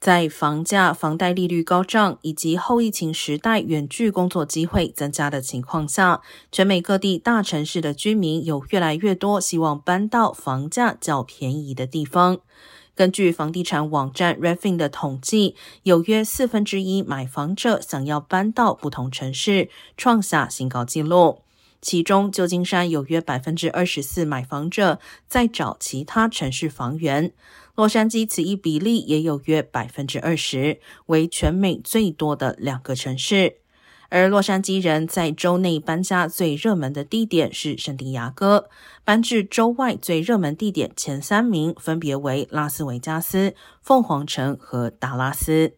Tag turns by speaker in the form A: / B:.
A: 在房价、房贷利率高涨以及后疫情时代远距工作机会增加的情况下，全美各地大城市的居民有越来越多希望搬到房价较便宜的地方。根据房地产网站 Refin 的统计，有约四分之一买房者想要搬到不同城市，创下新高纪录。其中，旧金山有约百分之二十四买房者在找其他城市房源。洛杉矶此一比例也有约百分之二十，为全美最多的两个城市。而洛杉矶人在州内搬家最热门的地点是圣地亚哥，搬至州外最热门地点前三名分别为拉斯维加斯、凤凰城和达拉斯。